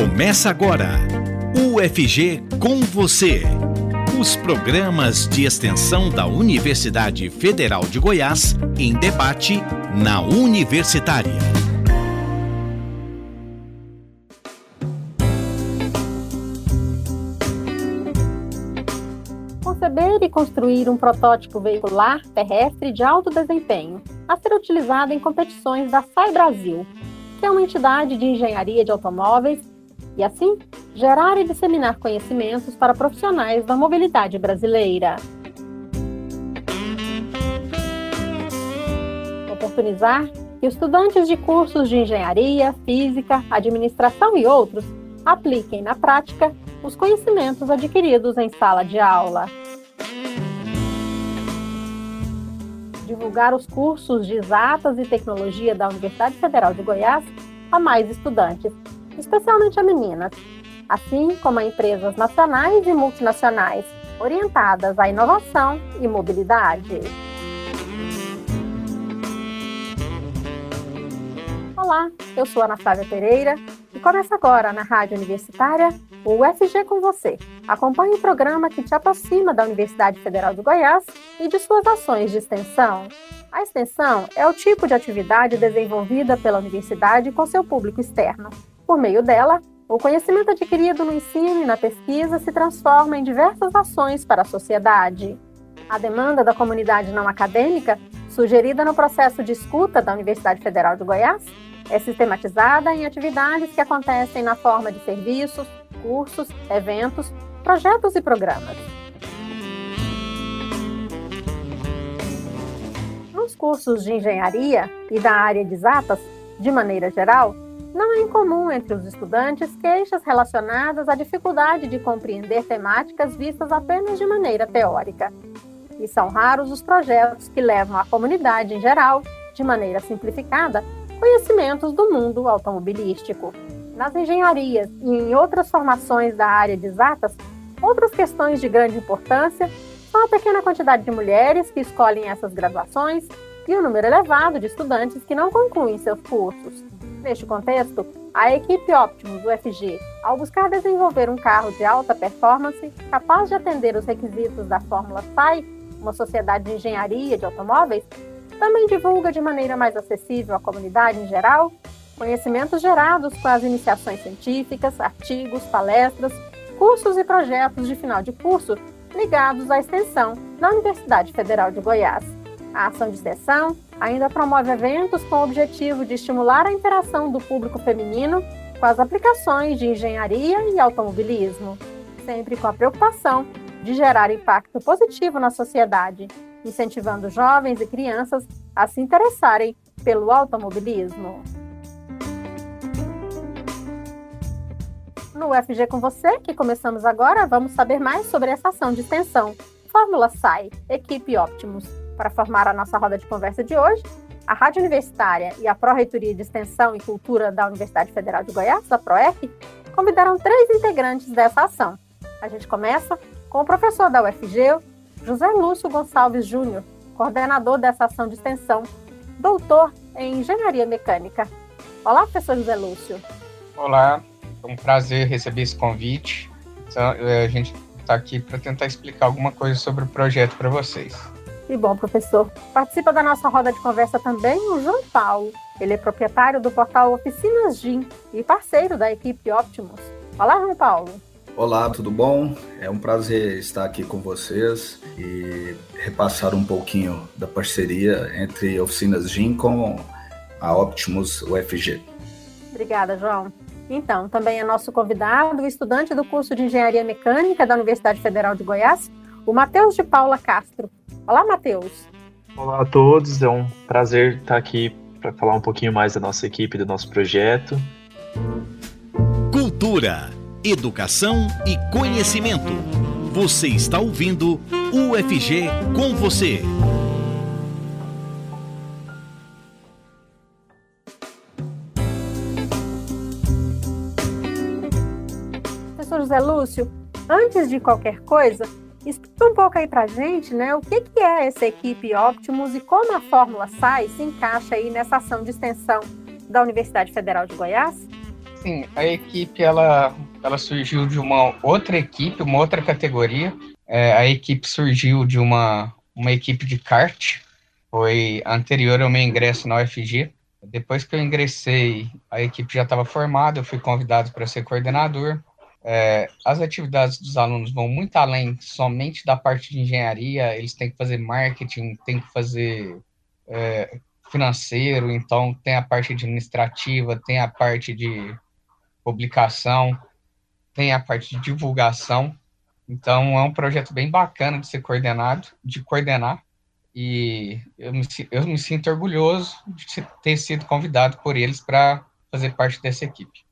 Começa agora. UFG com você. Os programas de extensão da Universidade Federal de Goiás em debate na Universitária. Conceber e construir um protótipo veicular terrestre de alto desempenho, a ser utilizado em competições da SAI Brasil, que é uma entidade de engenharia de automóveis, e assim gerar e disseminar conhecimentos para profissionais da mobilidade brasileira. Oportunizar que estudantes de cursos de engenharia, física, administração e outros apliquem na prática os conhecimentos adquiridos em sala de aula. divulgar os cursos de exatas e tecnologia da Universidade Federal de Goiás a mais estudantes, especialmente a meninas, assim como a empresas nacionais e multinacionais orientadas à inovação e mobilidade. Olá, eu sou Ana Flávia Pereira e começa agora na Rádio Universitária o UFG com você. Acompanhe o programa que te aproxima da Universidade Federal de Goiás e de suas ações de extensão. A extensão é o tipo de atividade desenvolvida pela universidade com seu público externo. Por meio dela, o conhecimento adquirido no ensino e na pesquisa se transforma em diversas ações para a sociedade. A demanda da comunidade não acadêmica, sugerida no processo de escuta da Universidade Federal de Goiás, é sistematizada em atividades que acontecem na forma de serviços, cursos, eventos, projetos e programas. Nos cursos de engenharia e da área de exatas, de maneira geral, não é incomum entre os estudantes queixas relacionadas à dificuldade de compreender temáticas vistas apenas de maneira teórica. E são raros os projetos que levam à comunidade em geral, de maneira simplificada, conhecimentos do mundo automobilístico. Nas engenharias e em outras formações da área de exatas, outras questões de grande importância são a pequena quantidade de mulheres que escolhem essas graduações e o número elevado de estudantes que não concluem seus cursos. Neste contexto, a equipe Optimus UFG, ao buscar desenvolver um carro de alta performance capaz de atender os requisitos da Fórmula SAI, uma sociedade de engenharia de automóveis, também divulga de maneira mais acessível à comunidade em geral conhecimentos gerados com as iniciações científicas, artigos, palestras, cursos e projetos de final de curso ligados à extensão da Universidade Federal de Goiás. A ação de extensão ainda promove eventos com o objetivo de estimular a interação do público feminino com as aplicações de engenharia e automobilismo, sempre com a preocupação de gerar impacto positivo na sociedade, incentivando jovens e crianças a se interessarem pelo automobilismo. No UFG com você, que começamos agora, vamos saber mais sobre essa ação de extensão. Fórmula SAI, Equipe Optimus. Para formar a nossa roda de conversa de hoje, a Rádio Universitária e a Pró-Reitoria de Extensão e Cultura da Universidade Federal de Goiás, a PROEC, convidaram três integrantes dessa ação. A gente começa com o professor da UFG, José Lúcio Gonçalves Júnior, coordenador dessa ação de extensão, doutor em Engenharia Mecânica. Olá, professor José Lúcio. Olá, é um prazer receber esse convite. Então, é, a gente está aqui para tentar explicar alguma coisa sobre o projeto para vocês. Que bom, professor. Participa da nossa roda de conversa também o João Paulo. Ele é proprietário do portal Oficinas GIM e parceiro da equipe Optimus. Olá, João Paulo. Olá, tudo bom? É um prazer estar aqui com vocês e repassar um pouquinho da parceria entre Oficinas GIM com a Optimus UFG. Obrigada, João. Então, também é nosso convidado, o estudante do curso de Engenharia Mecânica da Universidade Federal de Goiás, o Matheus de Paula Castro. Olá, Matheus. Olá a todos, é um prazer estar aqui para falar um pouquinho mais da nossa equipe, do nosso projeto. Cultura, educação e conhecimento. Você está ouvindo UFG com você. José Lúcio, antes de qualquer coisa, explica um pouco aí pra gente, né, o que, que é essa equipe Optimus e como a Fórmula SAI se encaixa aí nessa ação de extensão da Universidade Federal de Goiás? Sim, a equipe ela, ela surgiu de uma outra equipe, uma outra categoria. É, a equipe surgiu de uma, uma equipe de kart, foi anterior ao meu ingresso na UFG. Depois que eu ingressei, a equipe já estava formada, eu fui convidado para ser coordenador. É, as atividades dos alunos vão muito além somente da parte de engenharia, eles têm que fazer marketing, têm que fazer é, financeiro, então tem a parte administrativa, tem a parte de publicação, tem a parte de divulgação. Então é um projeto bem bacana de ser coordenado, de coordenar. E eu me, eu me sinto orgulhoso de ter sido convidado por eles para fazer parte dessa equipe.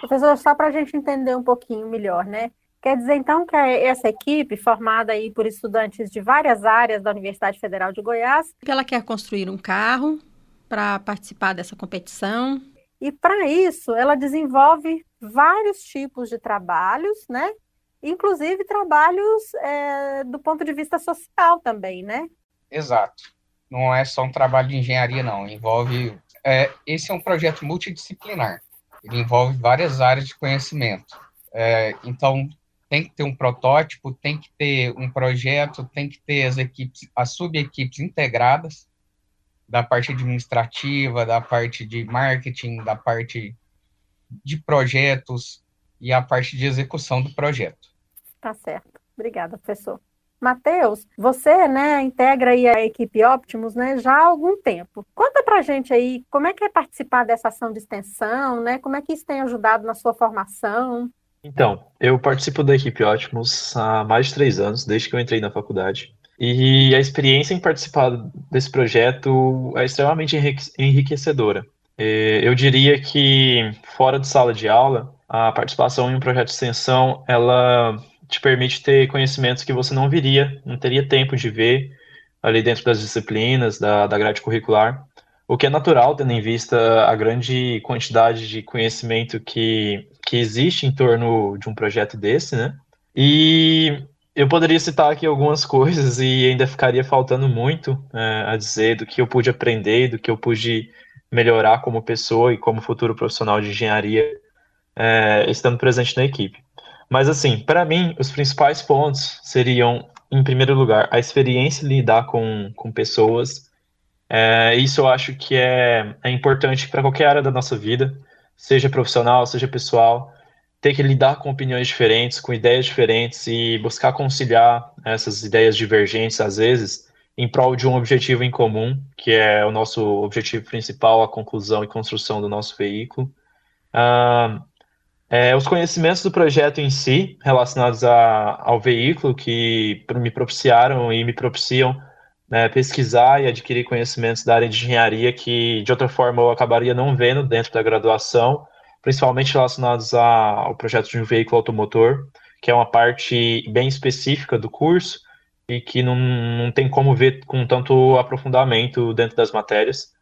Professor, só para a gente entender um pouquinho melhor, né? Quer dizer, então, que essa equipe, formada aí por estudantes de várias áreas da Universidade Federal de Goiás... Ela quer construir um carro para participar dessa competição. E para isso, ela desenvolve vários tipos de trabalhos, né? Inclusive trabalhos é, do ponto de vista social também, né? Exato. Não é só um trabalho de engenharia, não. Envolve. É, esse é um projeto multidisciplinar. Ele envolve várias áreas de conhecimento. É, então, tem que ter um protótipo, tem que ter um projeto, tem que ter as equipes, as subequipes integradas da parte administrativa, da parte de marketing, da parte de projetos e a parte de execução do projeto. Tá certo. Obrigada, professor. Matheus, você, né, integra aí a equipe Optimus, né, já há algum tempo. Conta pra gente aí como é que é participar dessa ação de extensão, né, como é que isso tem ajudado na sua formação? Então, eu participo da equipe Optimus há mais de três anos, desde que eu entrei na faculdade. E a experiência em participar desse projeto é extremamente enriquecedora. Eu diria que, fora de sala de aula, a participação em um projeto de extensão, ela te permite ter conhecimentos que você não viria, não teria tempo de ver ali dentro das disciplinas, da, da grade curricular, o que é natural, tendo em vista a grande quantidade de conhecimento que, que existe em torno de um projeto desse, né? E eu poderia citar aqui algumas coisas e ainda ficaria faltando muito é, a dizer do que eu pude aprender, do que eu pude melhorar como pessoa e como futuro profissional de engenharia, é, estando presente na equipe. Mas, assim, para mim, os principais pontos seriam, em primeiro lugar, a experiência em lidar com, com pessoas. É, isso eu acho que é, é importante para qualquer área da nossa vida, seja profissional, seja pessoal, ter que lidar com opiniões diferentes, com ideias diferentes e buscar conciliar essas ideias divergentes, às vezes, em prol de um objetivo em comum, que é o nosso objetivo principal, a conclusão e construção do nosso veículo. Uh, é, os conhecimentos do projeto em si, relacionados a, ao veículo, que me propiciaram e me propiciam né, pesquisar e adquirir conhecimentos da área de engenharia que, de outra forma, eu acabaria não vendo dentro da graduação, principalmente relacionados a, ao projeto de um veículo automotor, que é uma parte bem específica do curso e que não, não tem como ver com tanto aprofundamento dentro das matérias.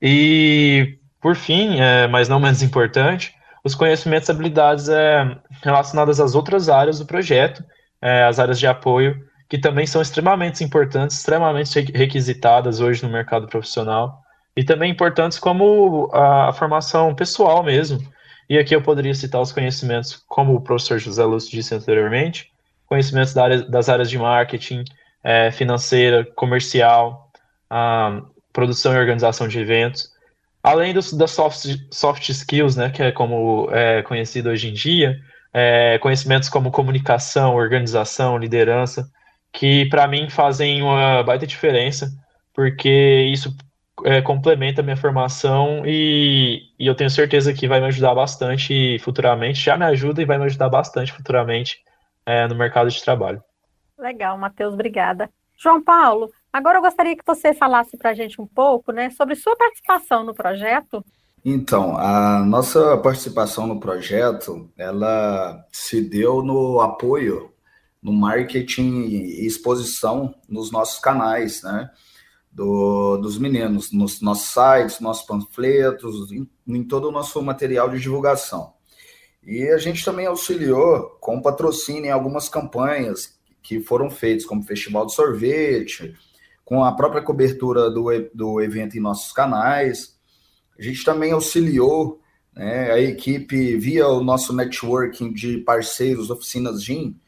E, por fim, é, mas não menos importante, os conhecimentos e habilidades é, relacionadas às outras áreas do projeto, é, as áreas de apoio, que também são extremamente importantes, extremamente requisitadas hoje no mercado profissional, e também importantes como a, a formação pessoal mesmo. E aqui eu poderia citar os conhecimentos, como o professor José Lúcio disse anteriormente, conhecimentos da área, das áreas de marketing, é, financeira, comercial, a, produção e organização de eventos, Além dos, das soft, soft skills, né, que é como é conhecido hoje em dia, é, conhecimentos como comunicação, organização, liderança, que para mim fazem uma baita diferença, porque isso é, complementa a minha formação e, e, eu tenho certeza que vai me ajudar bastante futuramente, já me ajuda e vai me ajudar bastante futuramente é, no mercado de trabalho. Legal, Matheus, obrigada. João Paulo, Agora eu gostaria que você falasse para a gente um pouco né, sobre sua participação no projeto. Então, a nossa participação no projeto, ela se deu no apoio, no marketing e exposição nos nossos canais, né? Do, dos meninos, nos nossos sites, nossos panfletos, em, em todo o nosso material de divulgação. E a gente também auxiliou com patrocínio em algumas campanhas que foram feitas, como Festival de Sorvete, com a própria cobertura do, do evento em nossos canais. A gente também auxiliou Né? A equipe, via o nosso networking de parceiros, oficinas GIM,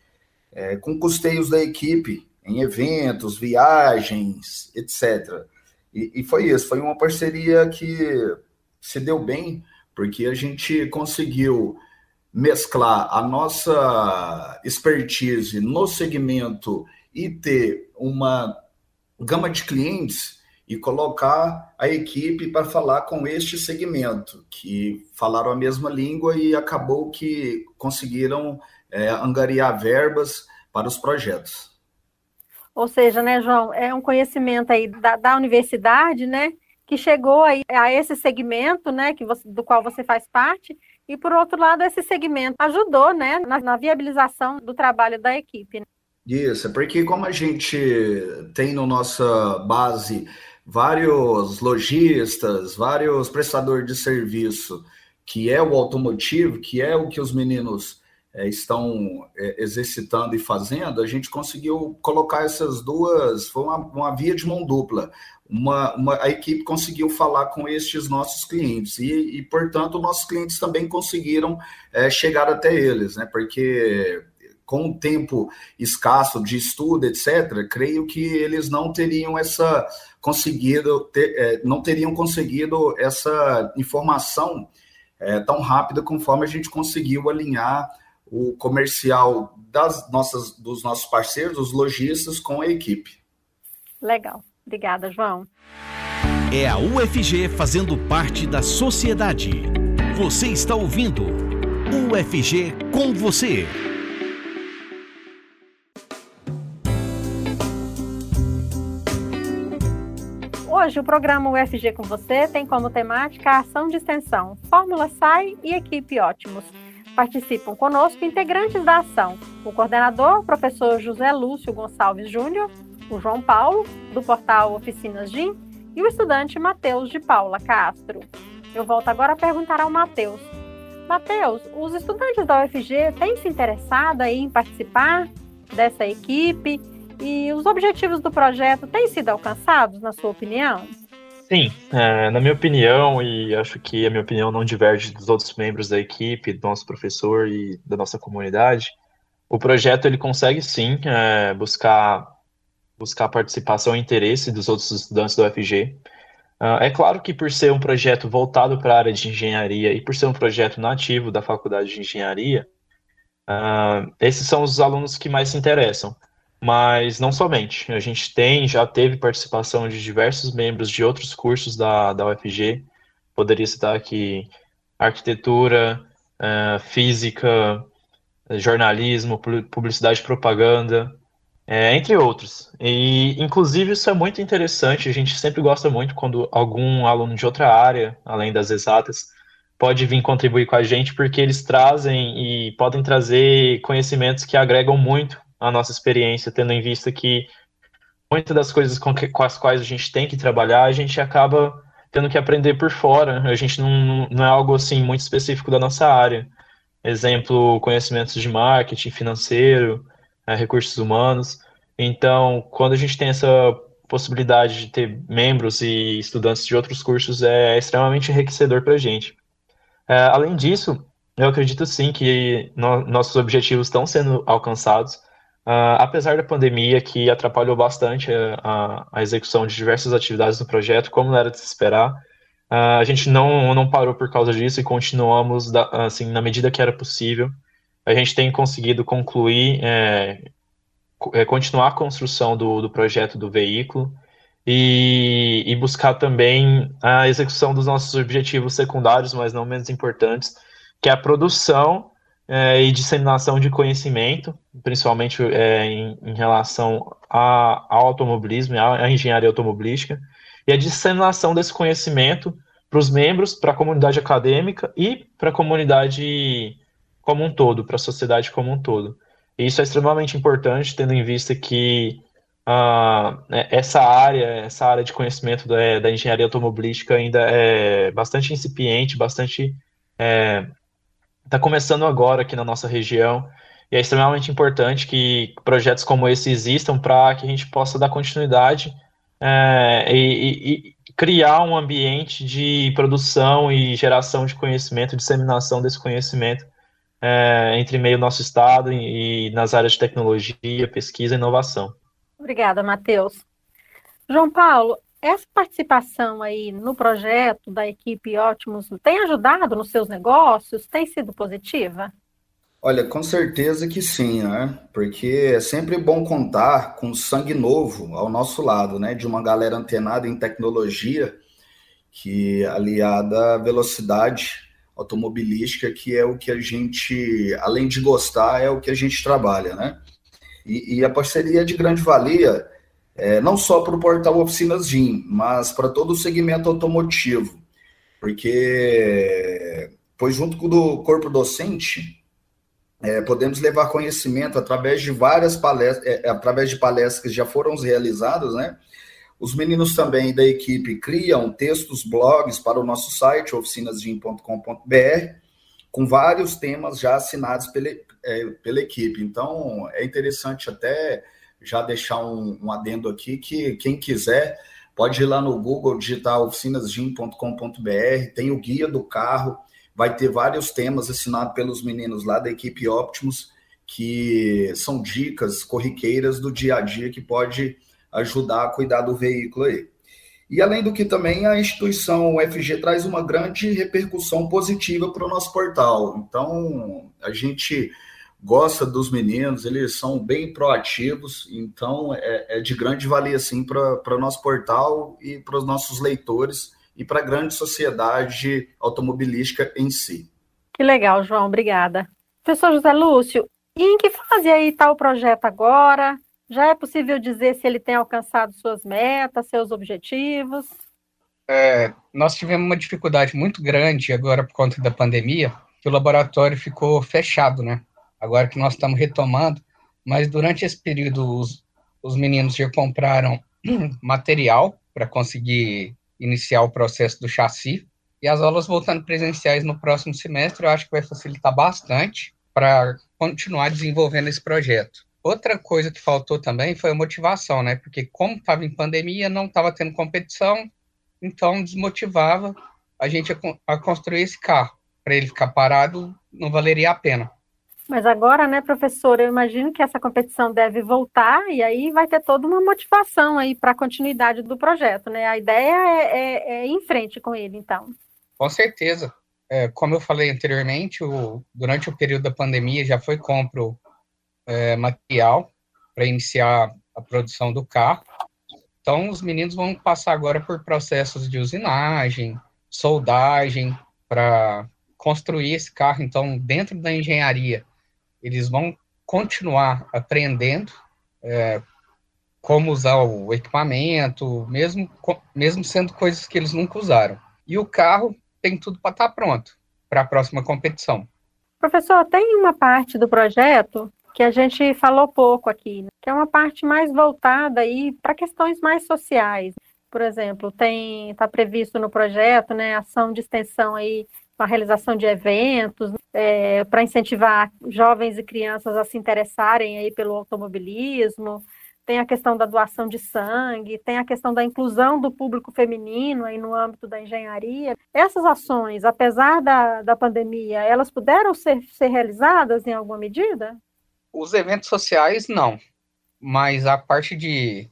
é, com custeios da equipe em eventos, viagens, etc. E, e foi isso, foi uma parceria que se deu bem, porque a gente conseguiu mesclar a nossa expertise no segmento e ter uma gama de clientes e colocar a equipe para falar com este segmento, que falaram a mesma língua e acabou que conseguiram é, angariar verbas para os projetos. Ou seja, né, João, é um conhecimento aí da, da universidade, né, que chegou aí a esse segmento, né, que você, do qual você faz parte, e por outro lado, esse segmento ajudou, né, na, na viabilização do trabalho da equipe. Isso, é porque como a gente tem no nossa base vários lojistas, vários prestadores de serviço, que é o automotivo, que é o que os meninos é, estão é, exercitando e fazendo, a gente conseguiu colocar essas duas, foi uma, uma via de mão dupla. Uma, uma, a equipe conseguiu falar com estes nossos clientes e, e portanto, nossos clientes também conseguiram é, chegar até eles, né? Porque com o tempo escasso de estudo, etc., creio que eles não teriam essa conseguido, ter, é, não teriam conseguido essa informação é, tão rápida conforme a gente conseguiu alinhar o comercial das nossas, dos nossos parceiros, os lojistas, com a equipe. Legal. Obrigada, João. É a UFG fazendo parte da sociedade. Você está ouvindo UFG com você. Hoje, o programa UFG com você tem como temática a ação de extensão, Fórmula SAI e equipe Ótimos. Participam conosco integrantes da ação, o coordenador, o professor José Lúcio Gonçalves Júnior, o João Paulo, do portal Oficinas GIM, e o estudante Matheus de Paula Castro. Eu volto agora a perguntar ao Matheus. Matheus, os estudantes da UFG têm se interessado em participar dessa equipe e os objetivos do projeto têm sido alcançados, na sua opinião? Sim, é, na minha opinião, e acho que a minha opinião não diverge dos outros membros da equipe, do nosso professor e da nossa comunidade, o projeto ele consegue sim é, buscar buscar participação e interesse dos outros estudantes da UFG. Uh, é claro que por ser um projeto voltado para a área de engenharia e por ser um projeto nativo da Faculdade de Engenharia, uh, esses são os alunos que mais se interessam. Mas não somente. A gente tem, já teve participação de diversos membros de outros cursos da, da UFG. Poderia citar aqui arquitetura, uh, física, jornalismo, publicidade e propaganda, é, entre outros. E, inclusive, isso é muito interessante. A gente sempre gosta muito quando algum aluno de outra área, além das exatas, pode vir contribuir com a gente, porque eles trazem e podem trazer conhecimentos que agregam muito à nossa experiência, tendo em vista que muitas das coisas com, que, com as quais a gente tem que trabalhar, a gente acaba tendo que aprender por fora. A gente não, não é algo assim muito específico da nossa área. Exemplo, conhecimentos de marketing financeiro, é, recursos humanos. Então, quando a gente tem essa possibilidade de ter membros e estudantes de outros cursos, é extremamente enriquecedor para a gente. É, além disso, eu acredito sim que no, nossos objetivos estão sendo alcançados, uh, apesar da pandemia que atrapalhou bastante a, a, execução de diversas atividades do projeto, como era de se esperar. Uh, a gente não, não parou por causa disso e continuamos, da, assim, na medida que era possível, a gente tem conseguido concluir, é, é, continuar a construção do, do projeto do veículo e, e, buscar também a execução dos nossos objetivos secundários, mas não menos importantes, que é a produção é, e disseminação de conhecimento, principalmente é, em, em, relação a, ao automobilismo à engenharia automobilística, e a disseminação desse conhecimento para os membros, para a comunidade acadêmica e para a comunidade como um todo, para a sociedade como um todo. E isso é extremamente importante, tendo em vista que uh, essa área, essa área de conhecimento da, da, engenharia automobilística ainda é bastante incipiente, bastante é, tá começando agora aqui na nossa região. E é extremamente importante que projetos como esse existam para que a gente possa dar continuidade é, e, e, criar um ambiente de produção e geração de conhecimento, disseminação desse conhecimento é, entre meio nosso estado e, e nas áreas de tecnologia, pesquisa e inovação. Obrigada, Matheus. João Paulo, essa participação aí no projeto da equipe Ótimos tem ajudado nos seus negócios? Tem sido positiva? Olha, com certeza que sim, né? Porque é sempre bom contar com sangue novo ao nosso lado, né? De uma galera antenada em tecnologia que aliada à velocidade automobilística, que é o que a gente, além de gostar, é o que a gente trabalha, né? E, e a parceria é de grande valia é, não só para o portal Oficinas GIM, mas para todo o segmento automotivo, porque, pois junto com o corpo docente, é, podemos levar conhecimento através de várias palestras, é, através de palestras que já foram realizadas, né? Os meninos também da equipe criam textos, blogs para o nosso site, oficinasgym.com.br, com vários temas já assinados pela, é, pela equipe. Então, é interessante até já deixar um, um adendo aqui que quem quiser pode ir lá no Google, digitar oficinasgym.com.br, tem o guia do carro, vai ter vários temas assinados pelos meninos lá da equipe Optimus, que são dicas corriqueiras do dia a dia que pode ajudar a cuidar do veículo aí. E além do que também a instituição UFG traz uma grande repercussão positiva para o nosso portal. Então, a gente gosta dos meninos, eles são bem proativos, então é, é de grande valia assim para o nosso portal e para os nossos leitores e para a grande sociedade automobilística em si. Que legal, João, obrigada. Professor José Lúcio, e em que fase aí está o projeto agora? Já é possível dizer se ele tem alcançado suas metas, seus objetivos? É, nós tivemos uma dificuldade muito grande agora por conta da pandemia, que o laboratório ficou fechado, né? Agora que nós estamos retomando, mas durante esse período os, os meninos já compraram material para conseguir iniciar o processo do chassi, e as aulas voltando presenciais no próximo semestre, eu acho que vai facilitar bastante para continuar desenvolvendo esse projeto. Outra coisa que faltou também foi a motivação, né? Porque como estava em pandemia, não estava tendo competição, então desmotivava a gente a, construir esse carro. Para ele ficar parado, não valeria a pena. Mas agora, né, professor, eu imagino que essa competição deve voltar e aí vai ter toda uma motivação aí para a continuidade do projeto, né? A ideia é, é, é, ir em frente com ele, então. Com certeza. É, como eu falei anteriormente, o, durante o período da pandemia já foi compro é, material para iniciar a produção do carro. Então, os meninos vão passar agora por processos de usinagem, soldagem, para construir esse carro. Então, dentro da engenharia, eles vão continuar aprendendo é, como usar o equipamento, mesmo, mesmo sendo coisas que eles nunca usaram. E o carro tem tudo para estar tá pronto para a próxima competição. Professor, tem uma parte do projeto que a gente falou pouco aqui, né? que é uma parte mais voltada aí para questões mais sociais. Por exemplo, tem está previsto no projeto, né, ação de extensão aí a realização de eventos, é, para incentivar jovens e crianças a se interessarem aí pelo automobilismo, tem a questão da doação de sangue, tem a questão da inclusão do público feminino aí no âmbito da engenharia. Essas ações, apesar da, da pandemia, elas puderam ser, ser realizadas em alguma medida? Os eventos sociais, não. Mas a parte de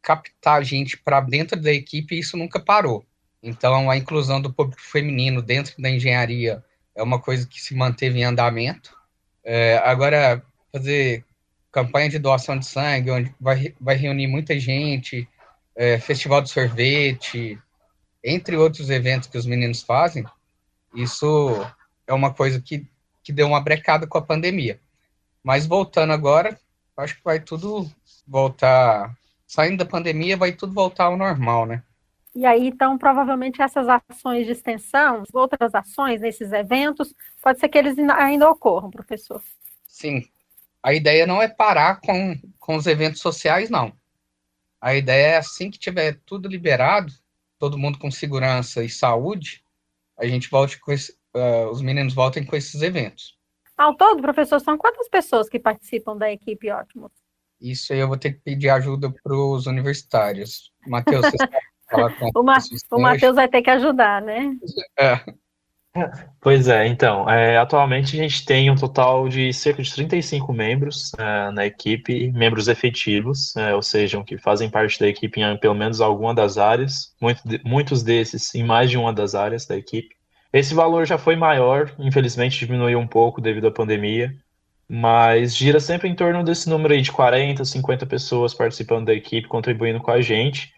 captar gente para dentro da equipe, isso nunca parou. Então, a inclusão do público feminino dentro da engenharia é uma coisa que se manteve em andamento. É, agora, fazer campanha de doação de sangue, onde vai, vai reunir muita gente, é, festival de sorvete, entre outros eventos que os meninos fazem, isso é uma coisa que, que deu uma brecada com a pandemia. Mas voltando agora, acho que vai tudo voltar. Saindo da pandemia, vai tudo voltar ao normal, né? E aí, então, provavelmente essas ações de extensão, outras ações nesses eventos, pode ser que eles ainda ocorram, professor. Sim. A ideia não é parar com, com os eventos sociais, não. A ideia é assim que tiver tudo liberado, todo mundo com segurança e saúde, a gente volte com esse, uh, os meninos voltem com esses eventos. Ao todo, professor, são quantas pessoas que participam da equipe Ótimos? Isso aí eu vou ter que pedir ajuda para os universitários. Matheus, você sabe o, Ma o Matheus vai ter que ajudar, né? É. Pois é, então, é, atualmente a gente tem um total de cerca de 35 membros é, na equipe, membros efetivos, é, ou seja, que fazem parte da equipe em pelo menos alguma das áreas, muito, muitos desses em mais de uma das áreas da equipe. Esse valor já foi maior, infelizmente diminuiu um pouco devido à pandemia, mas gira sempre em torno desse número aí de 40, 50 pessoas participando da equipe, contribuindo com a gente,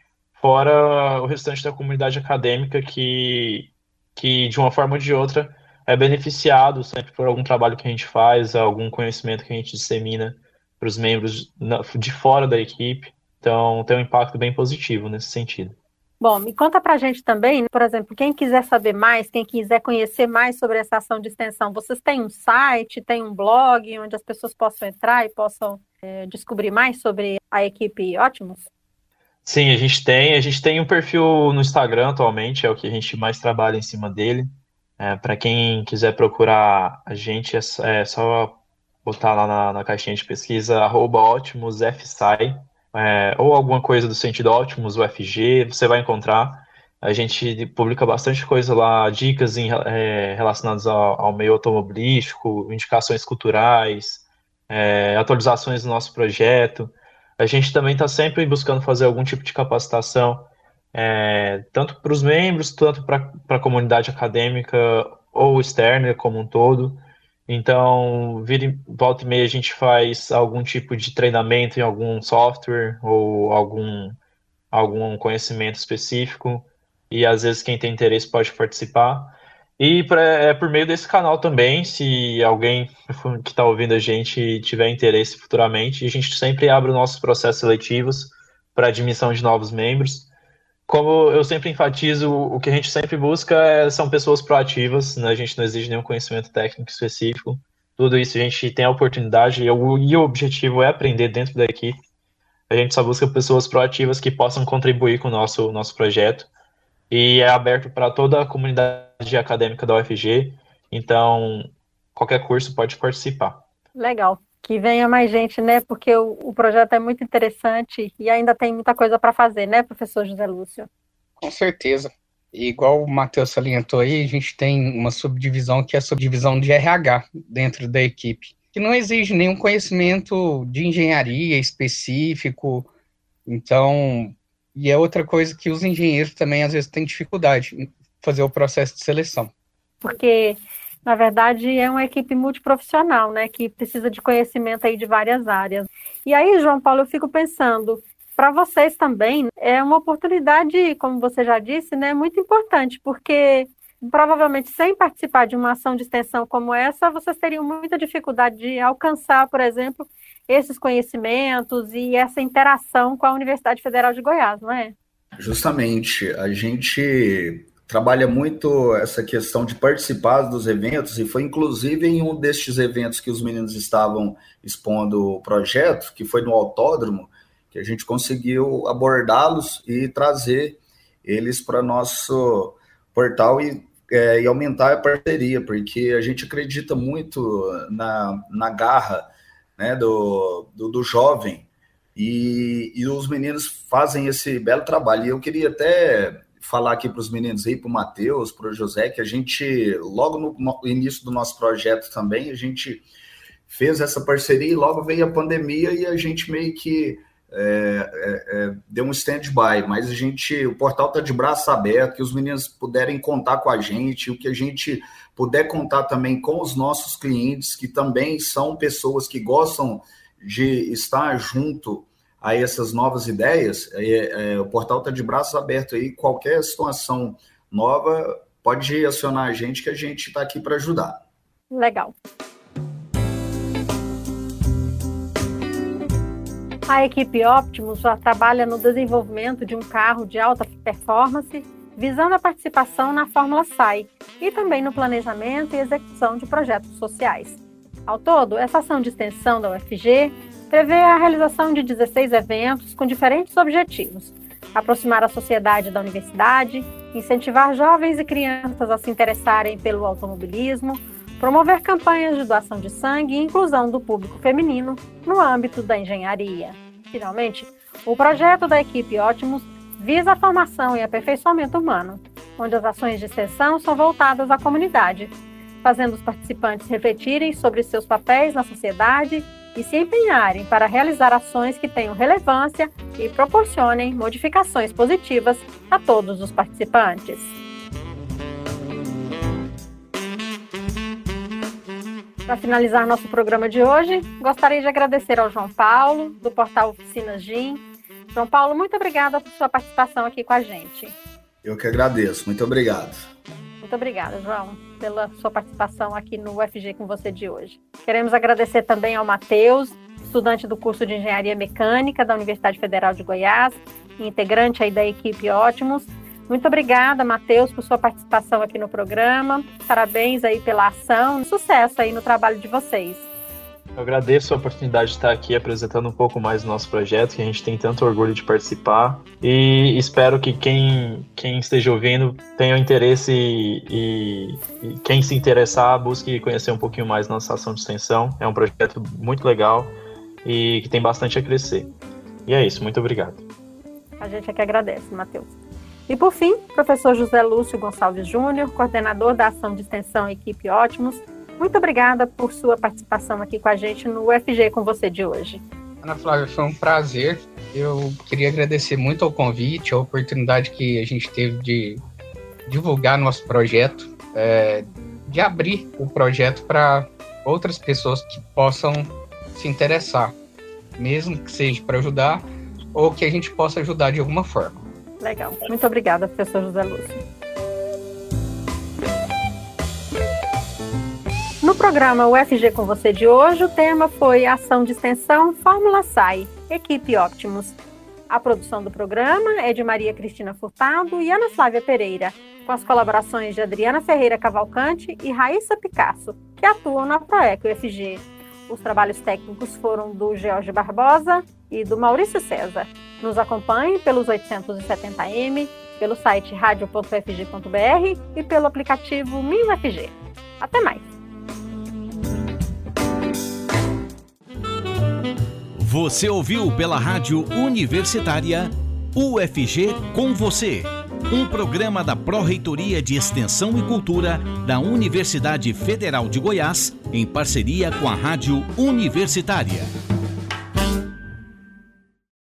fora o restante da comunidade acadêmica que que de uma forma ou de outra é beneficiado sempre por algum trabalho que a gente faz, algum conhecimento que a gente dissemina para os membros de fora da equipe. Então, tem um impacto bem positivo nesse sentido. Bom, me conta para a gente também, por exemplo, quem quiser saber mais, quem quiser conhecer mais sobre essa ação de extensão, vocês têm um site, tem um blog onde as pessoas possam entrar e possam é, descobrir mais sobre a equipe Ótimos? Sim, a gente tem. A gente tem um perfil no Instagram atualmente, é o que a gente mais trabalha em cima dele. É, para quem quiser procurar a gente, é, é só botar lá na, na, caixinha de pesquisa arroba é, ou alguma coisa do sentido ótimos, UFG, você vai encontrar. A gente publica bastante coisa lá, dicas em, é, relacionadas ao, ao, meio automobilístico, indicações culturais, é, atualizações do nosso projeto. A gente também está sempre buscando fazer algum tipo de capacitação, é, tanto para os membros, tanto para a comunidade acadêmica ou externa como um todo. Então, vira, volta e meia a gente faz algum tipo de treinamento em algum software ou algum, algum conhecimento específico, e às vezes quem tem interesse pode participar. E pra, é por meio desse canal também, se alguém que está ouvindo a gente tiver interesse futuramente, a gente sempre abre os nossos processos seletivos para admissão de novos membros. Como eu sempre enfatizo, o que a gente sempre busca é, são pessoas proativas, né? a gente não exige nenhum conhecimento técnico específico. Tudo isso a gente tem a oportunidade e o, e o objetivo é aprender dentro da equipe. A gente só busca pessoas proativas que possam contribuir com o nosso, nosso projeto e é aberto para toda a comunidade acadêmica da UFG, então qualquer curso pode participar. Legal. Que venha mais gente, né? Porque o, o projeto é muito interessante e ainda tem muita coisa para fazer, né, professor José Lúcio? Com certeza. E igual o Matheus salientou aí, a gente tem uma subdivisão que é a subdivisão de RH dentro da equipe, que não exige nenhum conhecimento de engenharia específico. Então, e é outra coisa que os engenheiros também às vezes têm dificuldade em fazer o processo de seleção. Porque, na verdade, é uma equipe multiprofissional, né, que precisa de conhecimento aí de várias áreas. E aí, João Paulo, eu fico pensando, para vocês também é uma oportunidade, como você já disse, né, muito importante, porque provavelmente sem participar de uma ação de extensão como essa, vocês teriam muita dificuldade de alcançar, por exemplo, esses conhecimentos e essa interação com a Universidade Federal de Goiás, não é? Justamente, a gente trabalha muito essa questão de participar dos eventos e foi inclusive em um destes eventos que os meninos estavam expondo o projeto, que foi no autódromo, que a gente conseguiu abordá-los e trazer eles para nosso portal e, é, e aumentar a parceria, porque a gente acredita muito na, na garra né, do, do, do jovem, e, e, os meninos fazem esse belo trabalho. E eu queria até falar aqui para os meninos aí, para o Matheus, para o José, que a gente, logo no, início do nosso projeto também, a gente fez essa parceria e logo veio a pandemia e a gente meio que é, é, é, deu um stand-by, mas a gente, o portal está de braço aberto, que os meninos puderem contar com a gente, o que a gente puder contar também com os nossos clientes, que também são pessoas que gostam de estar junto a essas novas ideias, é, é, o portal está de braços abertos aí, qualquer situação nova, pode acionar a gente que a gente está aqui para ajudar. Legal. A equipe Optimus já trabalha no desenvolvimento de um carro de alta performance, visando a participação na Fórmula SAI e também no planejamento e execução de projetos sociais. Ao todo, essa ação de extensão da UFG prevê a realização de 16 eventos com diferentes objetivos: aproximar a sociedade da universidade, incentivar jovens e crianças a se interessarem pelo automobilismo, promover campanhas de doação de sangue e inclusão do público feminino no âmbito da engenharia. Finalmente, o projeto da equipe Ótimos visa a formação e aperfeiçoamento humano, onde as ações de extensão são voltadas à comunidade, fazendo os participantes refletirem sobre seus papéis na sociedade e se empenharem para realizar ações que tenham relevância e proporcionem modificações positivas a todos os participantes. Para finalizar nosso programa de hoje, gostaria de agradecer ao João Paulo, do portal Oficinas GIM. João Paulo, muito obrigada por sua participação aqui com a gente. Eu que agradeço, muito obrigado. Muito obrigada, João, pela sua participação aqui no UFG com você de hoje. Queremos agradecer também ao Matheus, estudante do curso de Engenharia Mecânica da Universidade Federal de Goiás, integrante aí da equipe Ótimos, muito obrigada, Matheus, por sua participação aqui no programa. Parabéns aí pela ação e sucesso aí no trabalho de vocês. Eu agradeço a oportunidade de estar aqui apresentando um pouco mais do nosso projeto, que a gente tem tanto orgulho de participar. E espero que quem, quem esteja ouvindo tenha interesse e, e, e quem se interessar busque conhecer um pouquinho mais nossa ação de extensão. É um projeto muito legal e que tem bastante a crescer. E é isso, muito obrigado. A gente é que agradece, Matheus. E por fim, professor José Lúcio Gonçalves Júnior, coordenador da ação de extensão Equipe Ótimos, muito obrigada por sua participação aqui com a gente no UFG com você de hoje. Ana Flávia, foi um prazer. Eu queria agradecer muito ao convite, a oportunidade que a gente teve de divulgar nosso projeto, é, de abrir o projeto para outras pessoas que possam se interessar, mesmo que seja para ajudar ou que a gente possa ajudar de alguma forma. Legal. Muito obrigada, professor José Lúcio. No programa UFG com você de hoje, o tema foi Ação de Extensão Fórmula SAI, Equipe Optimus. A produção do programa é de Maria Cristina Furtado e Ana Flávia Pereira, com as colaborações de Adriana Ferreira Cavalcante e Raíssa Picasso, que atuam na ProEco UFG. Os trabalhos técnicos foram do George Barbosa e do Maurício César. Nos acompanhe pelos 870M, pelo site radio.fg.br e pelo aplicativo MinUFG. Até mais! Você ouviu pela Rádio Universitária UFG com você. Um programa da Pró-Reitoria de Extensão e Cultura da Universidade Federal de Goiás, em parceria com a Rádio Universitária.